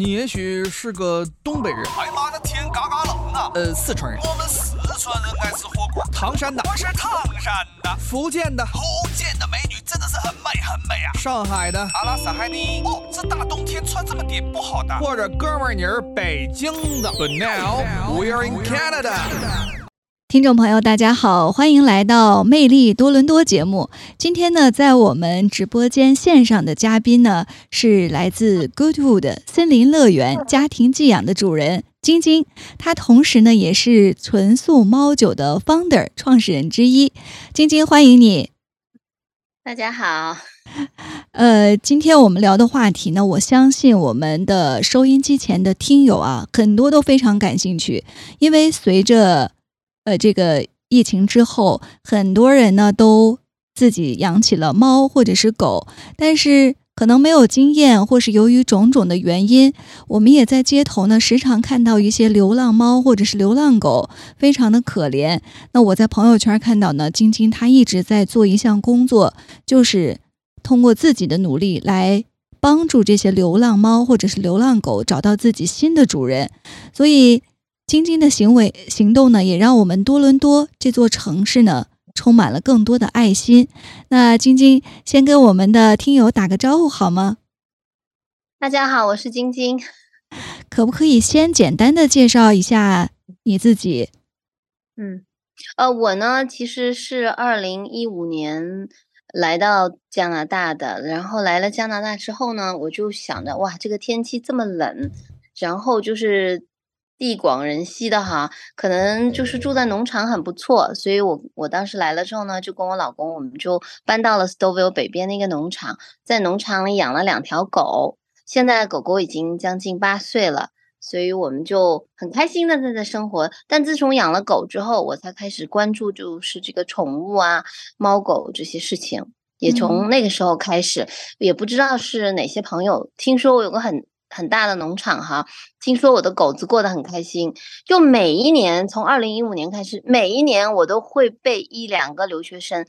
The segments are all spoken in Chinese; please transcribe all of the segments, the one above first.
你也许是个东北人。哎呀妈的，天嘎嘎冷啊！呃，四川人。我们四川人爱吃火锅。唐山的。我是唐山的。福建的。福建的美女真的是很美很美啊。上海的。阿拉斯海尼。哦，这大冬天穿这么点不好的。或者哥们儿你是北京的。But now we are in Canada. 听众朋友，大家好，欢迎来到《魅力多伦多》节目。今天呢，在我们直播间线上的嘉宾呢，是来自 Goodwood 森林乐园家庭寄养的主人晶晶，她同时呢，也是纯素猫酒的 Founder 创始人之一。晶晶，欢迎你！大家好。呃，今天我们聊的话题呢，我相信我们的收音机前的听友啊，很多都非常感兴趣，因为随着呃，这个疫情之后，很多人呢都自己养起了猫或者是狗，但是可能没有经验，或是由于种种的原因，我们也在街头呢时常看到一些流浪猫或者是流浪狗，非常的可怜。那我在朋友圈看到呢，晶晶她一直在做一项工作，就是通过自己的努力来帮助这些流浪猫或者是流浪狗找到自己新的主人，所以。晶晶的行为行动呢，也让我们多伦多这座城市呢充满了更多的爱心。那晶晶先跟我们的听友打个招呼好吗？大家好，我是晶晶。可不可以先简单的介绍一下你自己？嗯，呃，我呢其实是二零一五年来到加拿大的，然后来了加拿大之后呢，我就想着哇，这个天气这么冷，然后就是。地广人稀的哈，可能就是住在农场很不错，所以我我当时来了之后呢，就跟我老公，我们就搬到了 Stouffville 北边的一个农场，在农场里养了两条狗，现在狗狗已经将近八岁了，所以我们就很开心的在这生活。但自从养了狗之后，我才开始关注就是这个宠物啊，猫狗这些事情，也从那个时候开始，也不知道是哪些朋友听说我有个很。很大的农场哈，听说我的狗子过得很开心。就每一年，从二零一五年开始，每一年我都会被一两个留学生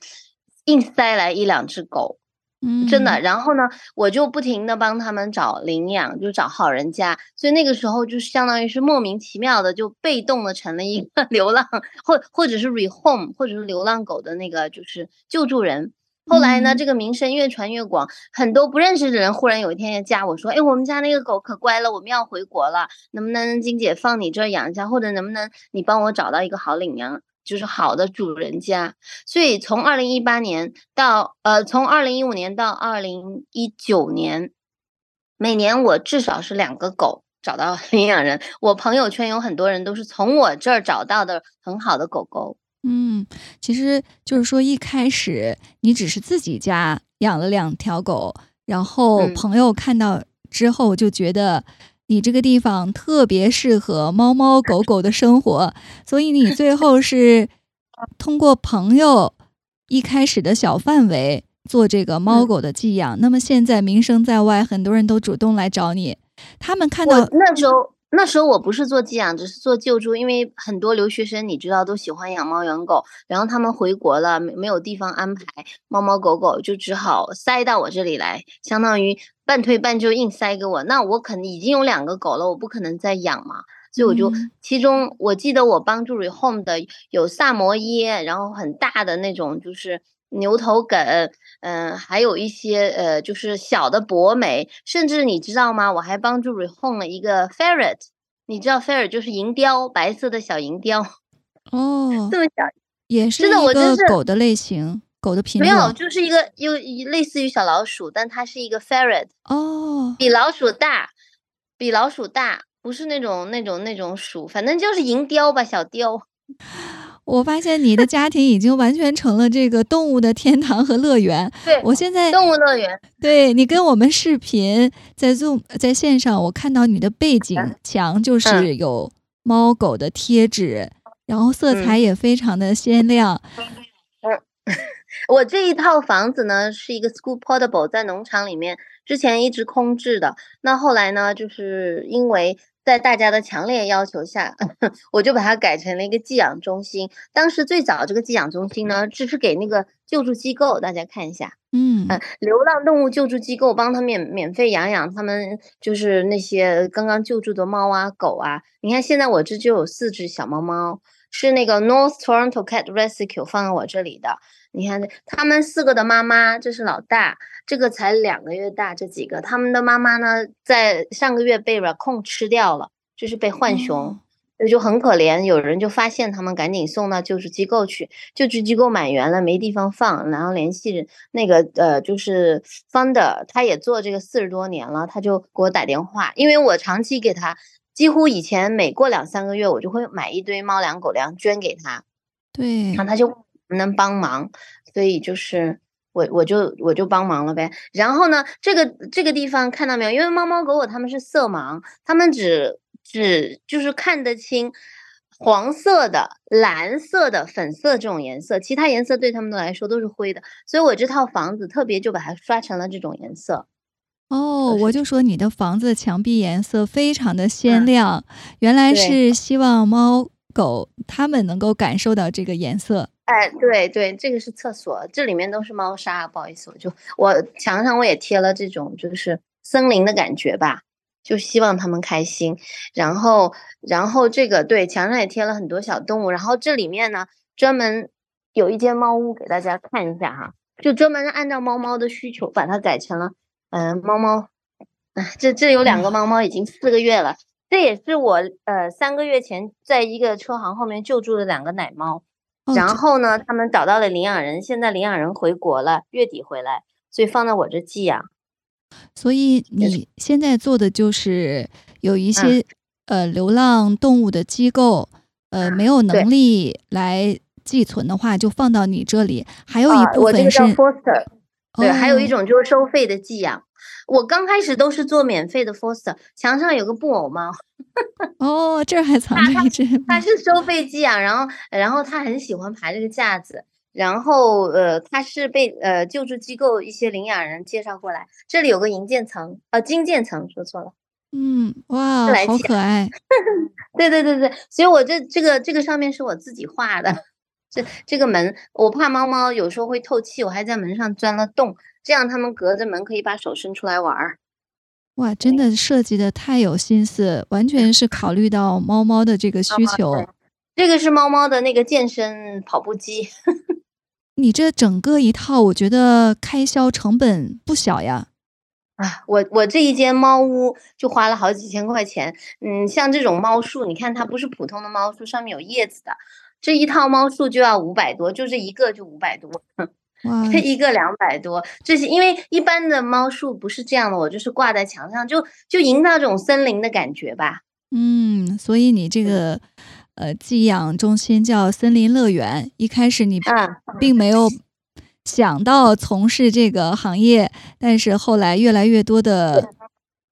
硬塞来一两只狗，嗯，真的。然后呢，我就不停的帮他们找领养，就找好人家。所以那个时候就是相当于是莫名其妙的就被动的成了一个 流浪，或或者是 rehome，或者是流浪狗的那个就是救助人。后来呢，这个名声越传越广，很多不认识的人忽然有一天加我说：“哎，我们家那个狗可乖了，我们要回国了，能不能金姐放你这儿养一下，或者能不能你帮我找到一个好领养，就是好的主人家？”所以从二零一八年到呃，从二零一五年到二零一九年，每年我至少是两个狗找到 领养人。我朋友圈有很多人都是从我这儿找到的很好的狗狗。嗯，其实就是说，一开始你只是自己家养了两条狗，然后朋友看到之后就觉得你这个地方特别适合猫猫狗狗的生活，所以你 最后是通过朋友一开始的小范围做这个猫狗的寄养。那么现在名声在外，很多人都主动来找你，他们看到那时候。那时候我不是做寄养，只是做救助，因为很多留学生你知道都喜欢养猫养狗，然后他们回国了没没有地方安排猫猫狗狗，就只好塞到我这里来，相当于半推半就硬塞给我。那我肯定已经有两个狗了，我不可能再养嘛，所以我就其中我记得我帮助 Rehome 的有萨摩耶，然后很大的那种就是。牛头梗，嗯，还有一些呃，就是小的博美，甚至你知道吗？我还帮助 rehome 了一个 ferret，你知道 ferret 就是银雕，白色的小银雕，哦，这么小，也是一个狗的类型，狗的品种，没有，就是一个又类似于小老鼠，但它是一个 ferret，哦，比老鼠大，比老鼠大，不是那种那种那种鼠，反正就是银雕吧，小雕。我发现你的家庭已经完全成了这个动物的天堂和乐园。对我现在动物乐园，对你跟我们视频在 Zoom 在线上，我看到你的背景墙就是有猫狗的贴纸，然后色彩也非常的鲜亮。嗯 我这一套房子呢是一个 school portable，在农场里面，之前一直空置的。那后来呢，就是因为在大家的强烈要求下，我就把它改成了一个寄养中心。当时最早这个寄养中心呢，只是给那个救助机构，大家看一下，嗯呃，流浪动物救助机构帮他们免免费养养他们，就是那些刚刚救助的猫啊、狗啊。你看现在我这就有四只小猫猫，是那个 North Toronto Cat Rescue 放在我这里的。你看，他们四个的妈妈，这是老大，这个才两个月大，这几个他们的妈妈呢，在上个月被 raccoon 吃掉了，就是被浣熊。就很可怜，有人就发现他们，赶紧送到救助机构去。救助机构满员了，没地方放，然后联系那个呃，就是 founder，他也做这个四十多年了，他就给我打电话，因为我长期给他，几乎以前每过两三个月，我就会买一堆猫粮、狗粮捐给他，对然后他就问能能帮忙，所以就是我我就我就帮忙了呗。然后呢，这个这个地方看到没有？因为猫猫狗狗它们是色盲，它们只只就是看得清黄色的、蓝色的、粉色这种颜色，其他颜色对它们来说都是灰的。所以我这套房子特别就把它刷成了这种颜色。哦，我就说你的房子墙壁颜色非常的鲜嗯亮，原来是希望猫狗它们能够感受到这个颜色。哎，对对，这个是厕所，这里面都是猫砂，不好意思，我就我墙上我也贴了这种就是森林的感觉吧，就希望它们开心。然后，然后这个对墙上也贴了很多小动物，然后这里面呢专门有一间猫屋给大家看一下哈，就专门按照猫猫的需求把它改成了，嗯、猫猫，啊，这这有两个猫猫已经四个月了，这也是我呃三个月前在一个车行后面救助的两个奶猫。哦，然后呢，他们找到了领养人，现在领养人回国了，月底回来，所以放在我这寄养。所以你现在做的就是有一嗯些、呃流浪动物的机构，呃没有能力来寄存的话，就放到你这里。还有一啊，部分是、我这个叫 foster，对，还有一哦种就是收费的寄养。我刚开始都是做免费的 foster，墙上有个布偶猫，哦，这儿还藏着一只它是收费寄养，然后然后它很喜欢爬这个架子，然后呃，它是被呃救助机构一些领养人介绍过来，这里有个银渐层，呃金渐层说错了。嗯，哇，好可爱。对对对对，所以我这这个这个上面是我自己画的，这这个门我怕猫猫有时候会透气，我还在门上钻了洞，这样它们隔着门可以把手伸出来玩儿。哇，真的设计的太有心思，完全是考虑到猫猫的这个需求。对这个是猫猫的那个健身跑步机，你这整个一套，我觉得开销成本不小呀。啊，我我这一间猫屋就花了好几千块钱。嗯，像这种猫树，你看它不是普通的猫树，上面有叶子的，这一套猫树就要五百多，就这一个就五百多。哇，这一个两百多，这是因为一般的猫树不是这样的，我就是挂在墙上，就就营造这种森林的感觉吧。嗯，所以你这个呃寄养中心叫森林乐园，一开始你嗯，并没有想到从事这个行业，但是后来越来越多的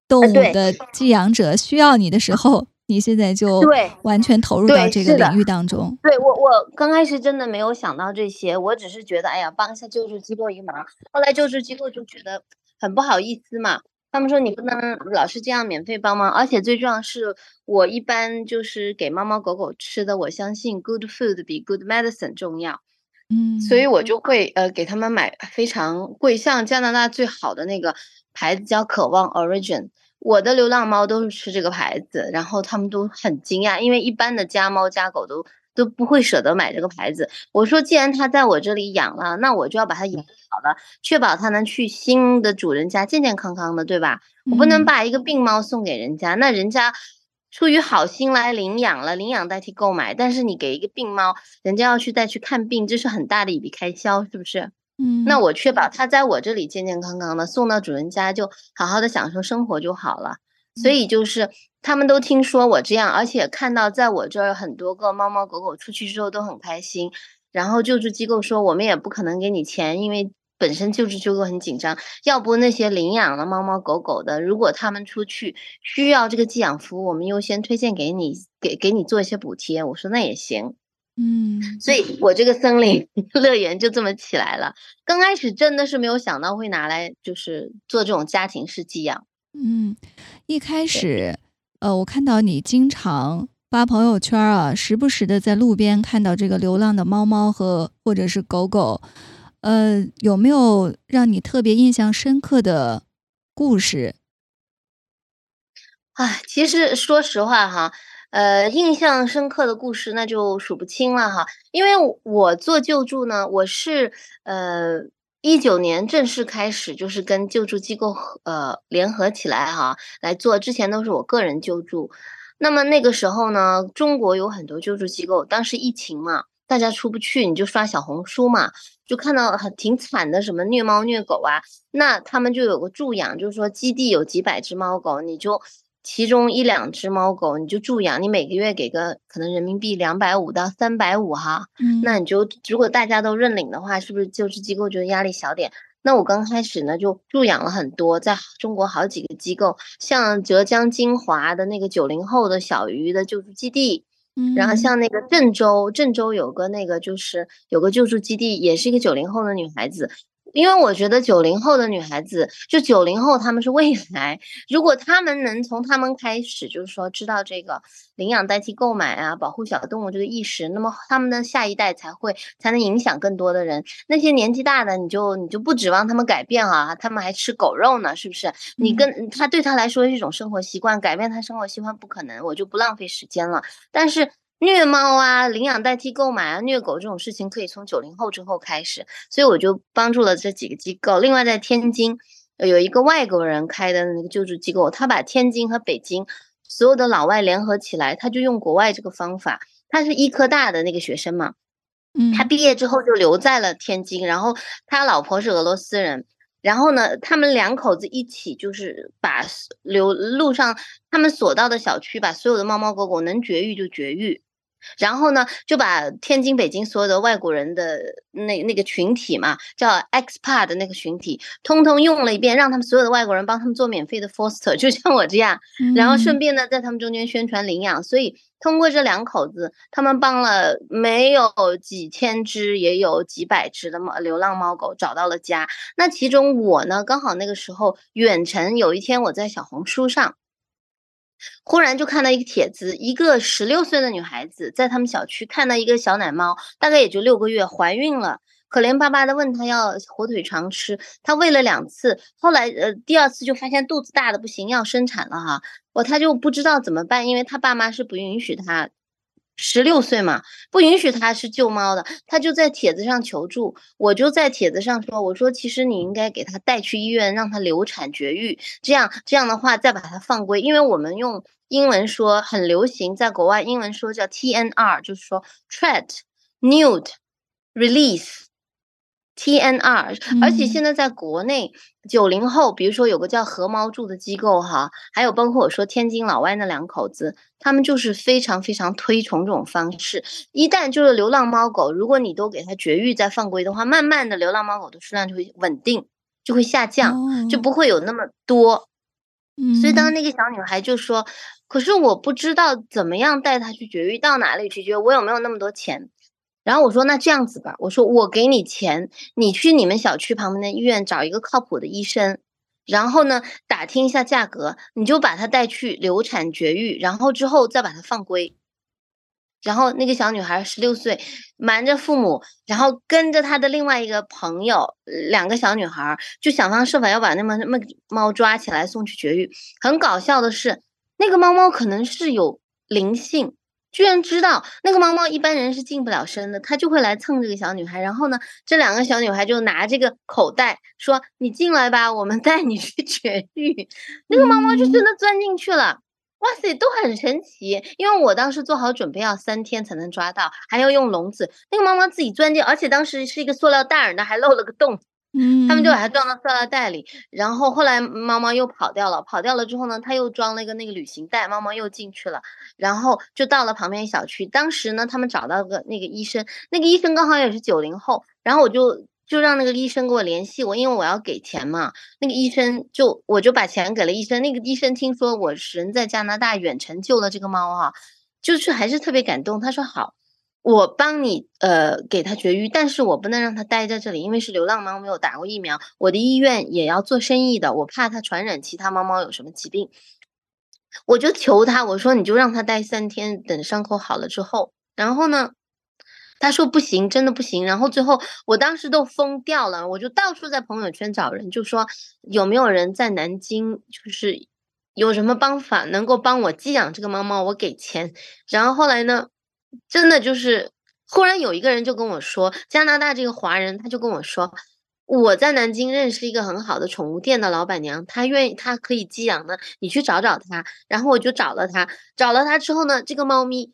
动物的寄养者需要你的时候，你现在就对完全投入到这个领域当中。对我我刚开始真的没有想到这些，我只是觉得哎呀帮一下救助机构一忙，后来救助机构就觉得很不好意思嘛。他们说你不能老是这样免费帮忙，而且最重要是我一般就是给猫猫狗狗吃的，我相信 good food 比 good medicine 重要。嗯，所以我就会呃给他们买非常贵，像加拿大最好的那个牌子叫渴望 Origin，我的流浪猫都是吃这个牌子，然后他们都很惊讶，因为一般的家猫家狗都都不会舍得买这个牌子。我说既然它在我这里养了，那我就要把它养好了，确保它能去新的主人家健健康康的，对吧？我不能嗯把一个病猫送给人家，那人家出于好心来领养了，领养代替购买，但是你给一个病猫，人家要去再去看病，这是很大的一笔开销，是不是？嗯，那我确保它在我这里健健康康的，送到主人家就好好的享受生活就好了。所嗯以就是他们都听说我这样，而且看到在我这儿很多个猫猫狗狗出去之后都很开心。然后救助机构说我们也不可能给你钱，因为本身救助机构很紧张，要不那些领养了猫猫狗狗的，如果他们出去需要这个寄养服务，我们优先推荐给你，给给你做一些补贴。我说那也行。嗯，所以我这个森林 乐园就这么起来了。刚开始真的是没有想到会拿来就是做这种家庭式寄养。嗯，一开始，呃，我看到你经常发朋友圈啊，时不时的在路边看到这个流浪的猫猫和或者是狗狗，呃，有没有让你特别印象深刻的故事？唉，其实说实话哈，呃，印象深刻的故事那就数不清了哈。因为我做救助呢，我是呃一九年正式开始，就是跟救助机构呃联合起来哈来做，之前都是我个人救助。那么那个时候呢，中国有很多救助机构，当时疫情嘛，大家出不去，你就刷小红书嘛，就看到很挺惨的，什么虐猫虐狗啊，那他们就有个助养，就是说基地有几百只猫狗，你就。其中一两只猫狗你就助养，你每个月给个可能人民币两百五到三百五哈，嗯，那你就如果大家都认领的话，是不是救治机构觉得压力小点？那我刚开始呢就助养了很多，在中国好几个机构，像浙江金华的那个九零后的小鱼的救助基地，嗯，然后像那个郑州，郑州有个那个就是有个救助基地，也是一个九零后的女孩子。因为我觉得九零后的女孩子，就九零后他们是未来。如果他们能从他们开始，就是说知道这个领养代替购买啊，保护小动物这个意识，那么他们的下一代才会才能影响更多的人。那些年纪大的，你就你就不指望他们改变啊，他们还吃狗肉呢，是不是？你跟他对他来说是一种生活习惯，改变他生活习惯不可能，我就不浪费时间了。但是。虐猫啊，领养代替购买啊，虐狗这种事情可以从九零后之后开始，所以我就帮助了这几个机构。另外，在天津有一个外国人开的那个救助机构，他把天津和北京所有的老外联合起来，他就用国外这个方法。他是医科大的那个学生嘛，嗯，他毕业之后就留在了天津，然后他老婆是俄罗斯人，然后呢，他们两口子一起就是把流路上他们所到的小区，把所有的猫猫狗狗能绝育就绝育。然后呢，就把天津、北京所有的外国人的那那个群体嘛，叫 expat 的那个群体，通通用了一遍，让他们所有的外国人帮他们做免费的 foster，就像我这样，然后顺便呢，在他们中间宣传领养。所以通过这两口子，他们帮了没有几千只，也有几百只的猫流浪猫狗找到了家。那其中我呢，刚好那个时候远程，有一天我在小红书上。忽然就看到一个帖子，一个十六岁的女孩子在他们小区看到一个小奶猫，大概也就六个月，怀孕了，可怜巴巴的问她要火腿肠吃，她喂了两次，后来呃第二次就发现肚子大的不行，要生产了哈，我她就不知道怎么办，因为她爸妈是不允许她。十六岁嘛，不允许他是救猫的，他就在帖子上求助，我就在帖子上说，我说其实你应该给他带去医院，让他流产绝育，这样这样的话再把他放归，因为我们用英文说很流行，在国外英文说叫 TNR，就是说 treat, neuter, release。TNR，而且现在在国内九零后，比如说有个叫何猫住的机构哈，还有包括我说天津老外那两口子，他们就是非常非常推崇这种方式。一旦就是流浪猫狗，如果你都给它绝育再放归的话，慢慢的流浪猫狗的数量就会稳定，就会下降，就不会有那么多。所以当那个小女孩就说：“可是我不知道怎么样带它去绝育，到哪里去绝？我有没有那么多钱？”然后我说那这样子吧，我说我给你钱，你去你们小区旁边的医院找一个靠谱的医生，然后呢打听一下价格，你就把他带去流产绝育，然后之后再把他放归。然后那个小女孩十六岁，瞒着父母，然后跟着她的另外一个朋友，两个小女孩就想方设法要把那么那么猫抓起来送去绝育。很搞笑的是，那个猫猫可能是有灵性。居然知道那个猫猫一般人是近不了身的，它就会来蹭这个小女孩。然后呢，这两个小女孩就拿这个口袋说：“你进来吧，我们带你去绝育。”那个猫猫就真的钻进去了。哇塞，都很神奇。因为我当时做好准备，要三天才能抓到，还要用笼子。那个猫猫自己钻进，而且当时是一个塑料袋儿，那，还漏了个洞。嗯，他们就把它装到塑料袋里，然后后来猫猫又跑掉了，跑掉了之后呢，他又装了一个那个旅行袋，猫猫又进去了，然后就到了旁边小区。当时呢，他们找到个那个医生，那个医生刚好也是九零后，然后我就就让那个医生给我联系我，因为我要给钱嘛。那个医生就我就把钱给了医生，那个医生听说我人在加拿大远程救了这个猫哈，就是还是特别感动。他说好，我帮你呃给它绝育，但是我不能让它待在这里，因为是流浪猫，没有打过疫苗。我的医院也要做生意的，我怕它传染其他猫猫有什么疾病。我就求他，我说你就让它待三天，等伤口好了之后。然后呢，他说不行，真的不行。然后最后我当时都疯掉了，我就到处在朋友圈找人，就说有没有人在南京，就是有什么方法能够帮我寄养这个猫猫，我给钱。然后后来呢？真的就是，忽然有一个人就跟我说，加拿大这个华人他就跟我说，我在南京认识一个很好的宠物店的老板娘，她愿意，她可以寄养的，你去找找她。然后我就找了她，找了她之后呢，这个猫咪，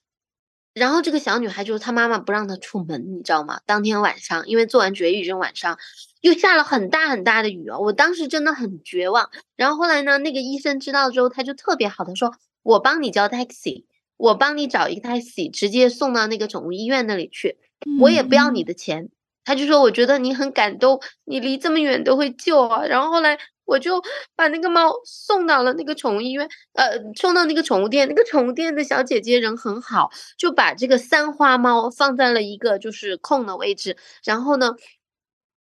然后这个小女孩就是她妈妈不让她出门，你知道吗？当天晚上，因为做完绝育，这晚上又下了很大很大的雨哦，我当时真的很绝望。然后后来呢，那个医生知道之后，他就特别好，他说我帮你叫 taxi。我帮你找一个 taxi，直接送到那个宠物医院那里去，我也不要你的钱。他就说，我觉得你很感动，你离这么远都会救啊。然后后来我就把那个猫送到了那个宠物医院，呃，送到那个宠物店。那个宠物店的小姐姐人很好，就把这个三花猫放在了一个就是空的位置。然后呢？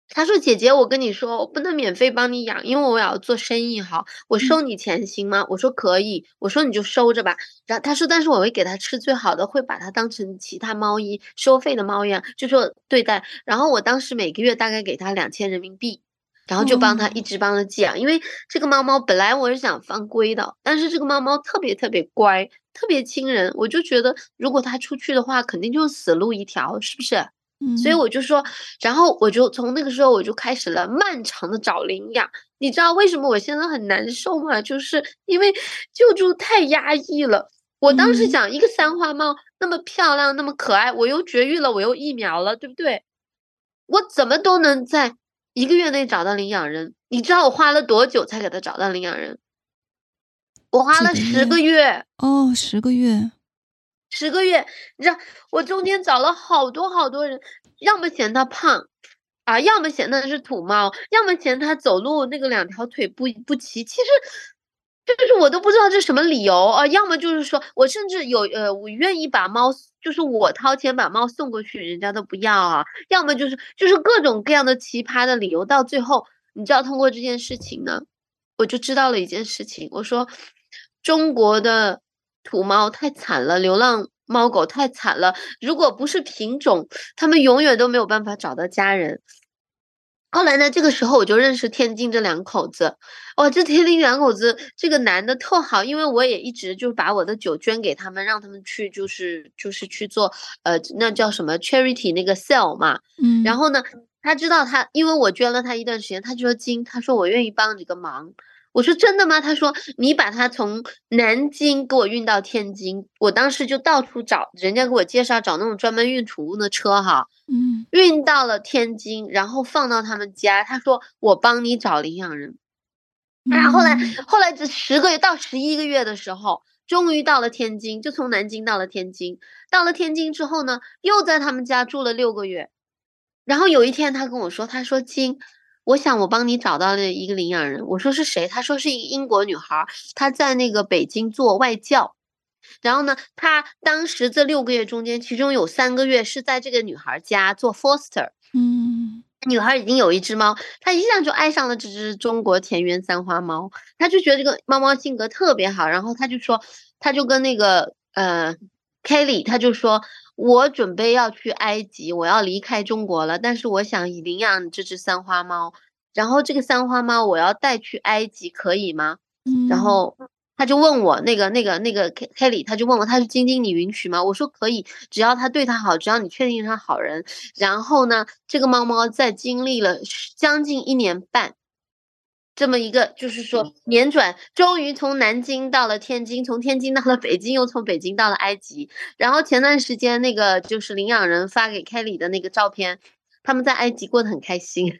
他说：“姐姐，我跟你说，我不能免费帮你养，因为我要做生意哈。我收你钱行吗？”我说：“可以。”我说：“你就收着吧。”然后他说：“但是我会给它吃最好的，会把它当成其他猫一收费的猫一样，就说对待。”然后我当时每个月大概给他两千人民币，然后就帮他一直帮他寄养。因为这个猫猫本来我是想放归的，但是这个猫猫特别特别乖，特别亲人，我就觉得如果它出去的话，肯定就是死路一条，是不是？所以我就说，然后我就从那个时候我就开始了漫长的找领养。你知道为什么我现在很难受吗？就是因为救助太压抑了。我当时想，一个三花猫那么漂亮，那么可爱，我又绝育了，我又疫苗了，对不对？我怎么都能在一个月内找到领养人？你知道我花了多久才给他找到领养人？我花了十个月。哦，十个月。十个月，你知道我中间找了好多好多人，要么嫌它胖，啊，要么嫌它是土猫，要么嫌它走路那个两条腿不不齐。其实，就是我都不知道这什么理由啊。要么就是说我甚至有呃，我愿意把猫，就是我掏钱把猫送过去，人家都不要啊。要么就是就是各种各样的奇葩的理由。到最后，你知道通过这件事情呢，我就知道了一件事情。我说中国的。土猫太惨了，流浪猫狗太惨了。如果不是品种，它们永远都没有办法找到家人。后来呢，这个时候我就认识天津这两口子。哇，这天津两口子，这个男的特好，因为我也一直就把我的酒捐给他们，让他们去就是就是去做呃那叫什么 charity 那个 sell 嘛。嗯。然后呢，他知道他，因为我捐了他一段时间，他就说金，他说我愿意帮你个忙。我说真的吗？他说你把它从南京给我运到天津，我当时就到处找人家给我介绍找那种专门运宠物的车哈，嗯，运到了天津，然后放到他们家。他说我帮你找领养人。然后后来后来这十个月到十一个月的时候，终于到了天津，就从南京到了天津。到了天津之后呢，又在他们家住了六个月。然后有一天他跟我说，他说金。我想我帮你找到了一个领养人，我说是谁？他说是一个英国女孩，她在那个北京做外教。然后呢，她当时这六个月中间，其中有三个月是在这个女孩家做 foster。嗯，女孩已经有一只猫，她一下就爱上了这只中国田园三花猫，她就觉得这个猫猫性格特别好。然后她就说，她就跟那个呃 Kelly，他就说。我准备要去埃及，我要离开中国了。但是我想领养这只三花猫，然后这个三花猫我要带去埃及，可以吗？然后他就问我那个那个那个 Kelly，他就问我他是晶晶，你允许吗？我说可以，只要他对他好，只要你确定他好人。然后呢，这个猫猫在经历了将近一年半。这么一个，就是说辗转，终于从南京到了天津，从天津到了北京，又从北京到了埃及。然后前段时间那个就是领养人发给 Kelly 的那个照片，他们在埃及过得很开心，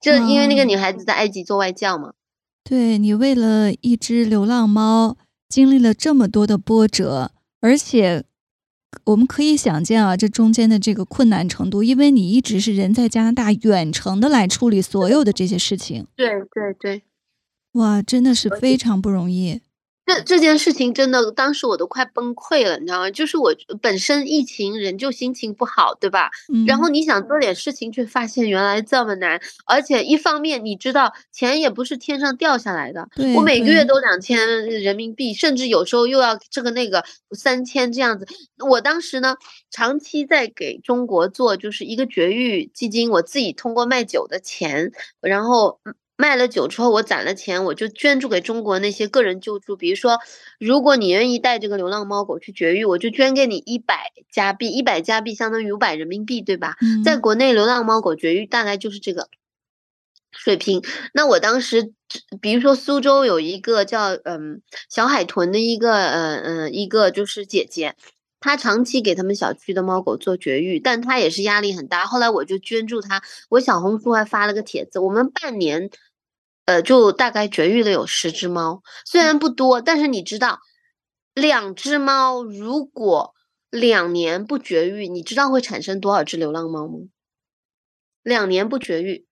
就因为那个女孩子在埃及做外教嘛。对你为了一只流浪猫经历了这么多的波折，而且。我们可以想见啊，这中间的这个困难程度，因为你一直是人在加拿大远程的来处理所有的这些事情。对对对，哇，真的是非常不容易。这这件事情真的，当时我都快崩溃了，你知道吗？就是我本身疫情，人就心情不好，对吧？然后你想做点事情，却发现原来这么难。而且一方面，你知道钱也不是天上掉下来的，我每个月都两千人民币，甚至有时候又要这个那个三千这样子。我当时呢，长期在给中国做就是一个绝育基金，我自己通过卖酒的钱，然后。卖了酒之后，我攒了钱，我就捐助给中国那些个人救助。比如说，如果你愿意带这个流浪猫狗去绝育，我就捐给你一百加币，一百加币相当于五百人民币，对吧？在国内，流浪猫狗绝育大概就是这个水平。那我当时，比如说苏州有一个叫嗯小海豚的一个呃嗯一个就是姐姐，她长期给他们小区的猫狗做绝育，但她也是压力很大。后来我就捐助她，我小红书还发了个帖子，我们半年。呃，就大概绝育了有十只猫，虽然不多，但是你知道，两只猫如果两年不绝育，你知道会产生多少只流浪猫吗？两年不绝育，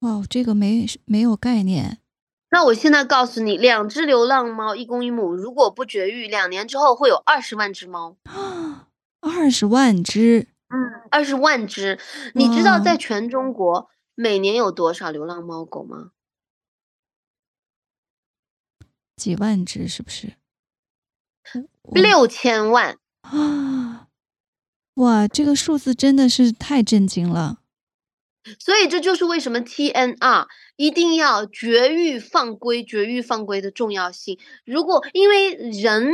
哦，这个没没有概念。那我现在告诉你，两只流浪猫一公一母，如果不绝育，两年之后会有二十万只猫。二十万只，嗯，二十万只。你知道在全中国每年有多少流浪猫狗吗？几万只是不是？六千万啊！哇，这个数字真的是太震惊了。所以这就是为什么 TNR 一定要绝育放归、绝育放归的重要性。如果因为人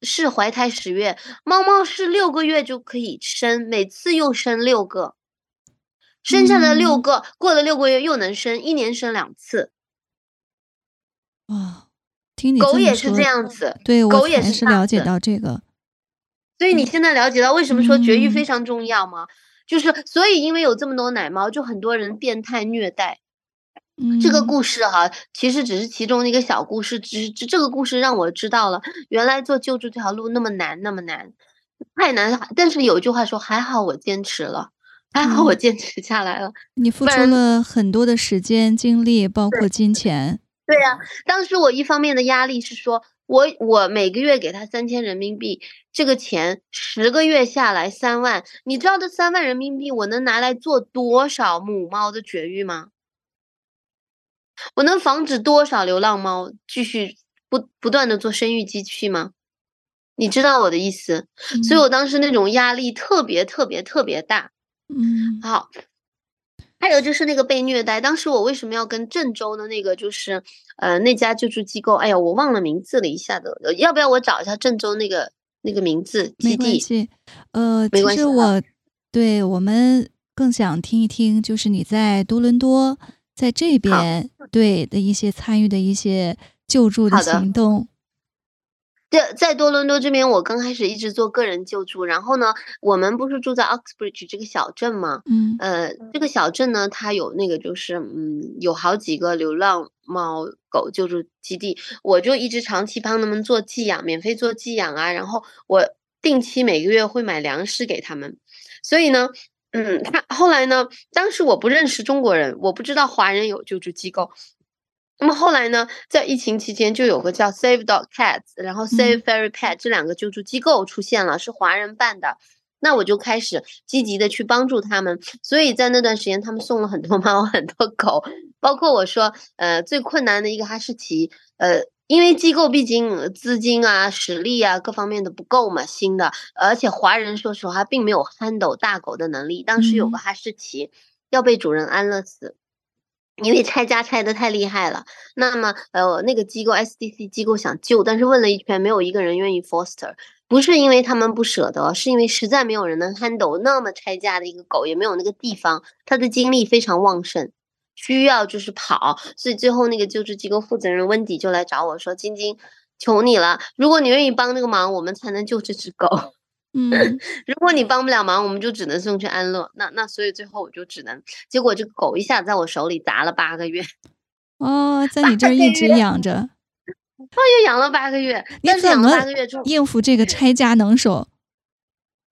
是怀胎十月，猫猫是六个月就可以生，每次又生六个，生下来六个，过了六个月又能生，一年生两次。哇！听你狗也是这样子，对，狗也是了解到这个。所以你现在了解到为什么说绝育非常重要吗？就是所以因为有这么多奶猫，就很多人变态虐待。嗯，这个故事哈，其实只是其中的一个小故事，只是这个故事让我知道了，原来做救助这条路那么难，那么难，太难了。但是有一句话说，还好我坚持了，还好我坚持下来了。你付出了很多的时间、精力，包括金钱。对呀，当时我一方面的压力是说，我我每个月给他三千人民币，这个钱十个月下来三万，你知道这三万人民币我能拿来做多少母猫的绝育吗？我能防止多少流浪猫继续不不断的做生育机器吗？你知道我的意思，所以我当时那种压力特别特别特别大。嗯，好。还有就是那个被虐待，当时我为什么要跟郑州的那个就是，呃，那家救助机构？哎呀，我忘了名字了，一下子，要不要我找一下郑州那个那个名字？没关系，呃，其实我对我们更想听一听，就是你在多伦多在这边对的一些参与的一些救助的行动。在在多伦多这边，我刚开始一直做个人救助，然后呢，我们不是住在 Oxbridge 这个小镇吗？嗯，呃，这个小镇呢，它有那个就是，嗯，有好几个流浪猫狗救助基地，我就一直长期帮他们做寄养，免费做寄养啊，然后我定期每个月会买粮食给他们，所以呢，嗯，他后来呢，当时我不认识中国人，我不知道华人有救助机构。那么后来呢，在疫情期间就有个叫 Save Dog Cats，然后 Save Fairy Pet 这两个救助机构出现了，是华人办的。那我就开始积极的去帮助他们。所以在那段时间，他们送了很多猫、很多狗，包括我说，呃，最困难的一个哈士奇，呃，因为机构毕竟资金啊、实力啊各方面的不够嘛，新的，而且华人说实话并没有 handle 大狗的能力。当时有个哈士奇要被主人安乐死。因为拆家拆的太厉害了，那么呃那个机构 SDC 机构想救，但是问了一圈，没有一个人愿意 foster，不是因为他们不舍得，是因为实在没有人能 handle 那么拆家的一个狗，也没有那个地方，它的精力非常旺盛，需要就是跑，所以最后那个救治机构负责人温迪就来找我说：“晶晶，求你了，如果你愿意帮这个忙，我们才能救这只狗。”嗯，如果你帮不了忙，我们就只能送去安乐。那那所以最后我就只能，结果这个狗一下在我手里砸了八个月。哦，在你这儿一直养着。他又养了八个月，但是养了八个月之后应付这个拆家能手？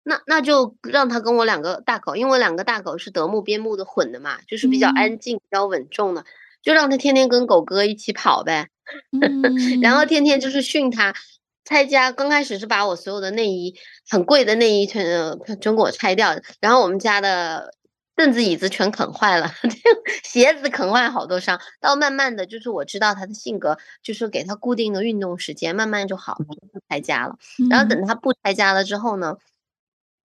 那那就让他跟我两个大狗，因为两个大狗是德牧边牧的混的嘛，就是比较安静、比较稳重的，就让他天天跟狗哥一起跑呗。然后天天就是训它拆家。刚开始是把我所有的内衣很贵的内衣全全给我拆掉，然后我们家的凳子椅子全啃坏了，鞋子啃坏好多双。到慢慢的就是我知道他的性格，就是给他固定的运动时间，慢慢就好不拆家了。然后等他不拆家了之后呢，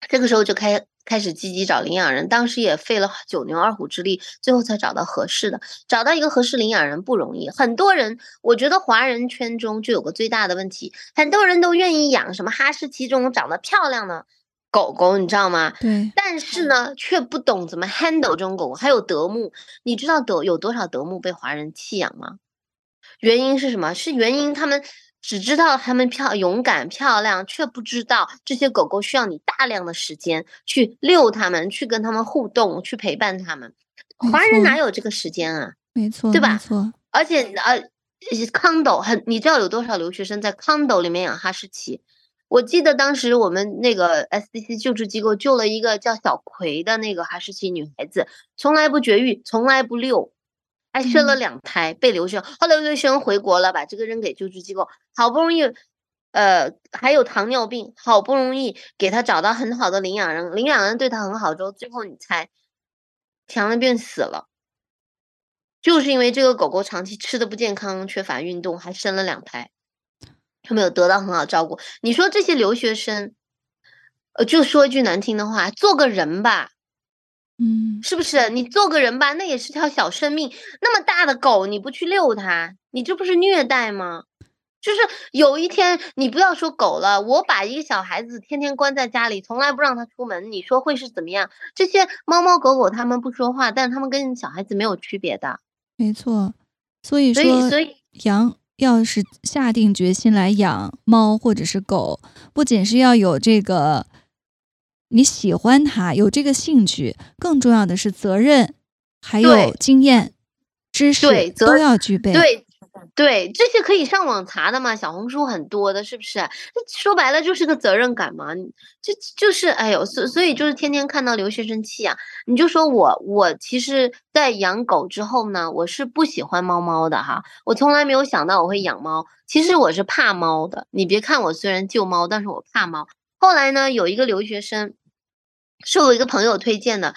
这个时候就开。开始积极找领养人，当时也费了九牛二虎之力，最后才找到合适的。找到一个合适领养人不容易，很多人，我觉得华人圈中就有个最大的问题，很多人都愿意养什么哈士奇这种长得漂亮的狗狗，你知道吗？对。但是呢，却不懂怎么 handle 这种狗狗。还有德牧，你知道德有多少德牧被华人弃养吗？原因是什么？是原因他们。只知道它们漂勇敢漂亮，却不知道这些狗狗需要你大量的时间去遛它们，去跟它们互动，去陪伴它们。华人哪有这个时间啊？没错，对吧？没错。而且呃，condo 很，你知道有多少留学生在 condo 里面养哈士奇？我记得当时我们那个 SDC 救助机构救了一个叫小葵的那个哈士奇女孩子，从来不绝育，从来不遛。还生了两胎，被留学，后来留学生回国了，把这个扔给救助机构，好不容易，呃，还有糖尿病，好不容易给他找到很好的领养人，领养人对他很好之后，最后你猜，糖尿病死了，就是因为这个狗狗长期吃的不健康，缺乏运动，还生了两胎，他没有得到很好照顾。你说这些留学生，呃，就说一句难听的话，做个人吧。嗯，是不是你做个人吧？那也是条小生命，那么大的狗你不去遛它，你这不是虐待吗？就是有一天你不要说狗了，我把一个小孩子天天关在家里，从来不让他出门，你说会是怎么样？这些猫猫狗狗它们不说话，但他们跟小孩子没有区别的。没错，所以说，所以养要是下定决心来养猫或者是狗，不仅是要有这个。你喜欢它，有这个兴趣，更重要的是责任，还有经验、知识都要具备。对，对，这些可以上网查的嘛，小红书很多的，是不是？说白了就是个责任感嘛。这就是，哎呦，所所以就是天天看到留学生气啊，你就说我，我其实，在养狗之后呢，我是不喜欢猫猫的哈，我从来没有想到我会养猫，其实我是怕猫的。你别看我虽然救猫，但是我怕猫。后来呢，有一个留学生，是我一个朋友推荐的，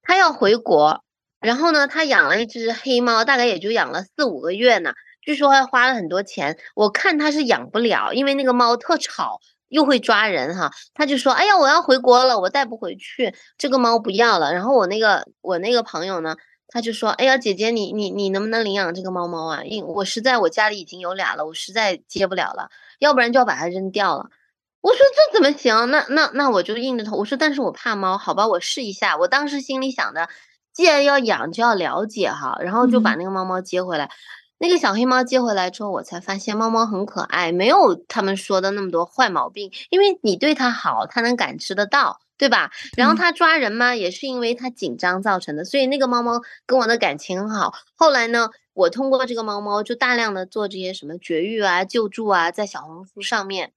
他要回国，然后呢，他养了一只黑猫，大概也就养了四五个月呢，据说还花了很多钱。我看他是养不了，因为那个猫特吵，又会抓人哈。他就说：“哎呀，我要回国了，我带不回去，这个猫不要了。”然后我那个我那个朋友呢，他就说：“哎呀，姐姐，你你你能不能领养这个猫猫啊？因我实在我家里已经有俩了，我实在接不了了，要不然就要把它扔掉了。”我说这怎么行？那那那我就硬着头。我说，但是我怕猫，好吧，我试一下。我当时心里想的，既然要养，就要了解哈，然后就把那个猫猫接回来。那个小黑猫接回来之后，我才发现猫猫很可爱，没有他们说的那么多坏毛病。因为你对它好，它能感知得到，对吧？然后它抓人嘛，也是因为它紧张造成的。所以那个猫猫跟我的感情很好。后来呢，我通过这个猫猫，就大量的做这些什么绝育啊、救助啊，在小红书上面。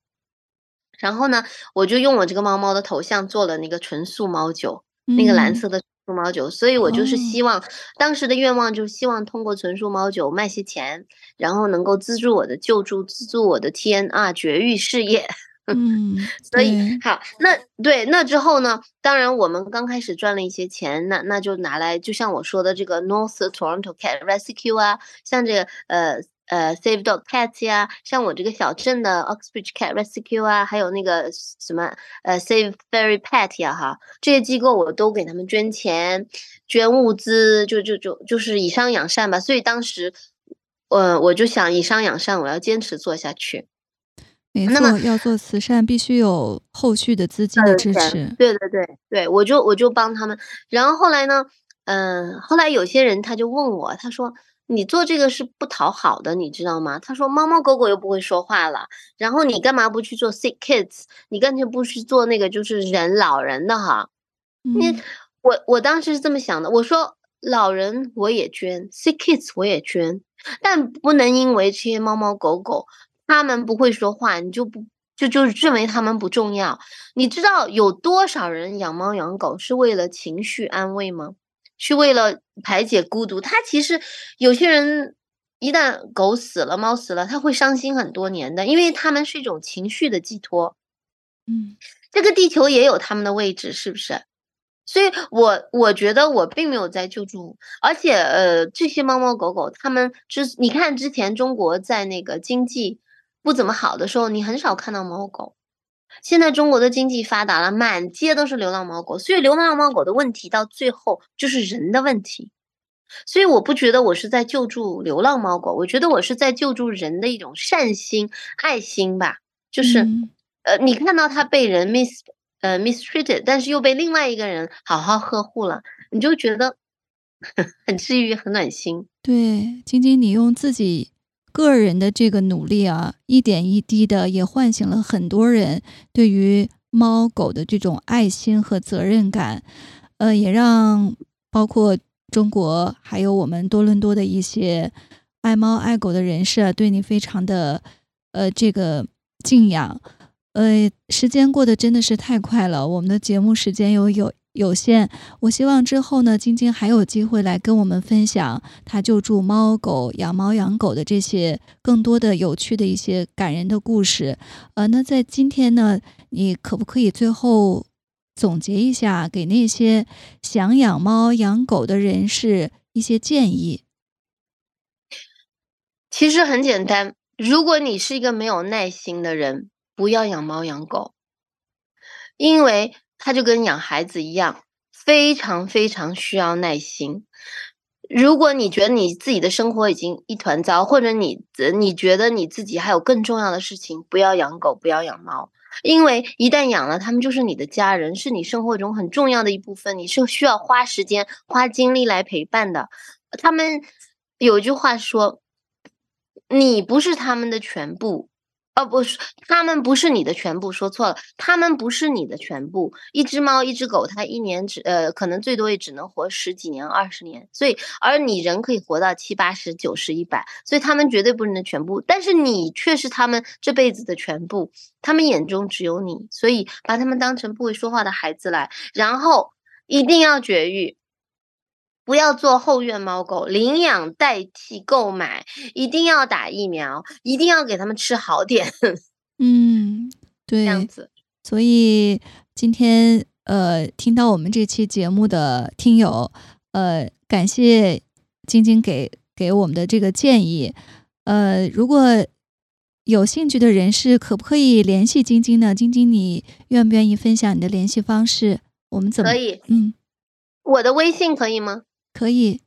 然后呢，我就用我这个猫猫的头像做了那个纯素猫酒，那个蓝色的素猫酒。所以我就是希望，当时的愿望就是希望通过纯素猫酒卖些钱，然后能够资助我的救助，资助我的 TNR 绝育事业。嗯，所以好，那对那之后呢，当然我们刚开始赚了一些钱，那那就拿来，就像我说的这个 North Toronto Cat Rescue 啊，像这个呃。呃，Save Dog Cats 呀，像我这个小镇的 Oxbridge Cat Rescue 啊，还有那个什么呃 Save Fairy Pet 呀，哈，这些机构我都给他们捐钱、捐物资，就就就就是以商养善吧。所以当时，呃，我就想以商养善，我要坚持做下去。没错，要做慈善必须有后续的资金的支持。对对对对，我就我就帮他们。然后后来呢，嗯，后来有些人他就问我，他说。你做这个是不讨好的，你知道吗？他说猫猫狗狗又不会说话了，然后你干嘛不去做 sick kids？你干脆不去做那个就是人老人的哈？你我我当时是这么想的，我说老人我也捐，sick kids 我也捐，但不能因为这些猫猫狗狗他们不会说话，你就不就就认为他们不重要？你知道有多少人养猫养狗是为了情绪安慰吗？是为了排解孤独，他其实有些人一旦狗死了、猫死了，他会伤心很多年的，因为他们是一种情绪的寄托。嗯，这个地球也有他们的位置，是不是？所以我我觉得我并没有在救助，而且呃，这些猫猫狗狗，它们之你看之前中国在那个经济不怎么好的时候，你很少看到猫狗。现在中国的经济发达了，满街都是流浪猫狗，所以流浪猫狗的问题到最后就是人的问题。所以我不觉得我是在救助流浪猫狗，我觉得我是在救助人的一种善心、爱心吧。就是嗯呃，你看到它被人 mis 呃 mistreated，但是又被另外一个人好好呵护了，你就觉得 很治愈、很暖心。对，晶晶，你用自己个人的这个努力啊，一点一滴的也唤醒了很多人对于猫狗的这种爱心和责任感，呃，也让包括中国还有我们多伦多的一些爱猫爱狗的人士啊，对你非常的呃这个敬仰。呃，时间过得真的是太快了，我们的节目时间有有有限。我希望之后呢，晶晶还有机会来跟我们分享她救助猫狗、养猫养狗的这些更多的有趣的一些感人的故事。呃，那在今天呢，你可不可以最后总结一下，给那些想养猫养狗的人士一些建议？其实很简单，如果你是一个没有耐心的人，不要养猫养狗，因为它就跟养孩子一样，非常非常需要耐心。如果你觉得你自己的生活已经一团糟，或者你你觉得你自己还有更重要的事情，不要养狗，不要养猫，因为一旦养了，它们就是你的家人，是你生活中很重要的一部分，你是需要花时间、花精力来陪伴的。他们有句话说：“你不是他们的全部。”哦，不是，他们不是你的全部，说错了，他们不是你的全部。一只猫，一只狗，它一年只呃，可能最多也只能活十几年、二十年。所以，而你人可以活到七八十、九十、一百，所以他们绝对不是你的全部。但是你却是他们这辈子的全部，他们眼中只有你，所以把他们当成不会说话的孩子来，然后一定要绝育。不要做后院猫狗，领养代替购买，一定要打疫苗，一定要给他们吃好点，嗯，对这样，子。所以今天呃，听到我们这期节目的听友，呃，感谢晶晶给给我们的这个建议。呃，如果有兴趣的人士，可不可以联系晶晶呢？晶晶，你愿不愿意分享你的联系方式？我们怎么可？以，嗯，我的微信可以吗？可以。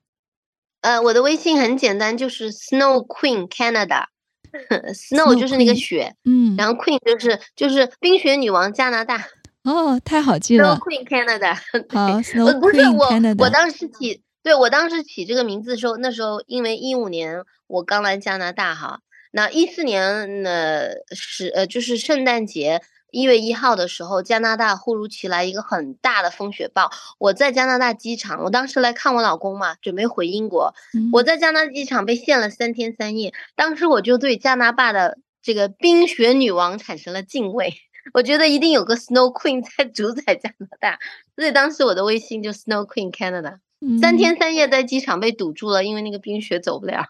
呃，我的微信很简单，就是 Snow Queen Canada。Snow 就是那个雪，嗯，然后 Queen 就是就是冰雪女王加拿大哦，太好记了，Snow。Queen Canada 对。好呃，，Snow 不是 Queen 我，我 Canada。当时起，对我当时起这个名字的时候，那时候因为一五年我刚来加拿大哈，那一四年呢是呃就是圣诞节一月一号的时候，加拿大忽如其来一个很大的风雪暴，我在加拿大机场，我当时来看我老公嘛，准备回英国，嗯我在加拿大机场被限了三天三夜，当时我就对加拿大的这个冰雪女王产生了敬畏。我觉得一定有个 Snow Queen 在主宰加拿大，所以当时我的微信就 Snow Queen Canada。三嗯天三夜在机场被堵住了，因为那个冰雪走不了。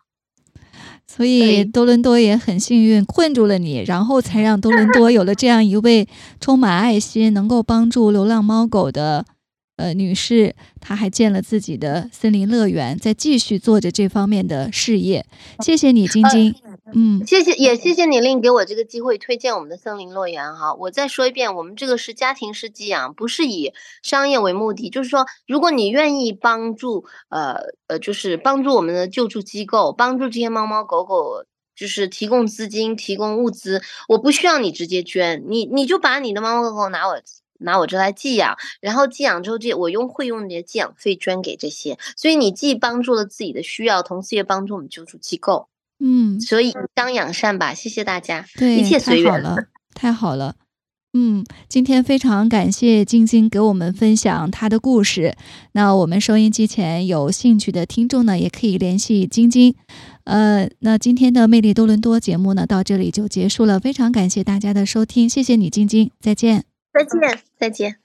所以多伦多也很幸运困住了你，然后才让多伦多有了这样一位充满爱心、能够帮助流浪猫狗的呃女士。她还建了自己的森林乐园，在继续做着这方面的事业。谢谢你，晶晶。嗯谢谢，也谢谢你令给我这个机会推荐我们的森林乐园哈。我再说一遍，我们这个是家庭式寄养，不是以商业为目的。就是说，如果你愿意帮助，呃呃，就是帮助我们的救助机构，帮助这些猫猫狗狗。就是提供资金、提供物资，我不需要你直接捐，你你就把你的猫猫狗狗拿我拿我这来寄养，然后寄养之后，这我用会用你的寄养费捐给这些，所以你既帮助了自己的需要，同时也帮助我们救助机构。嗯，所以当养善吧，谢谢大家，对，一切随缘。太好了，太好了。嗯，今天非常感谢晶晶给我们分享她的故事。那我们收音机前有兴趣的听众呢，也可以联系晶晶。呃，那今天的魅力多伦多节目呢，到这里就结束了。非常感谢大家的收听，谢谢你，晶晶，再见。再见，再见。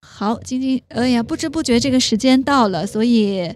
好，晶晶，哎呀，不知不觉这个时间到了，所以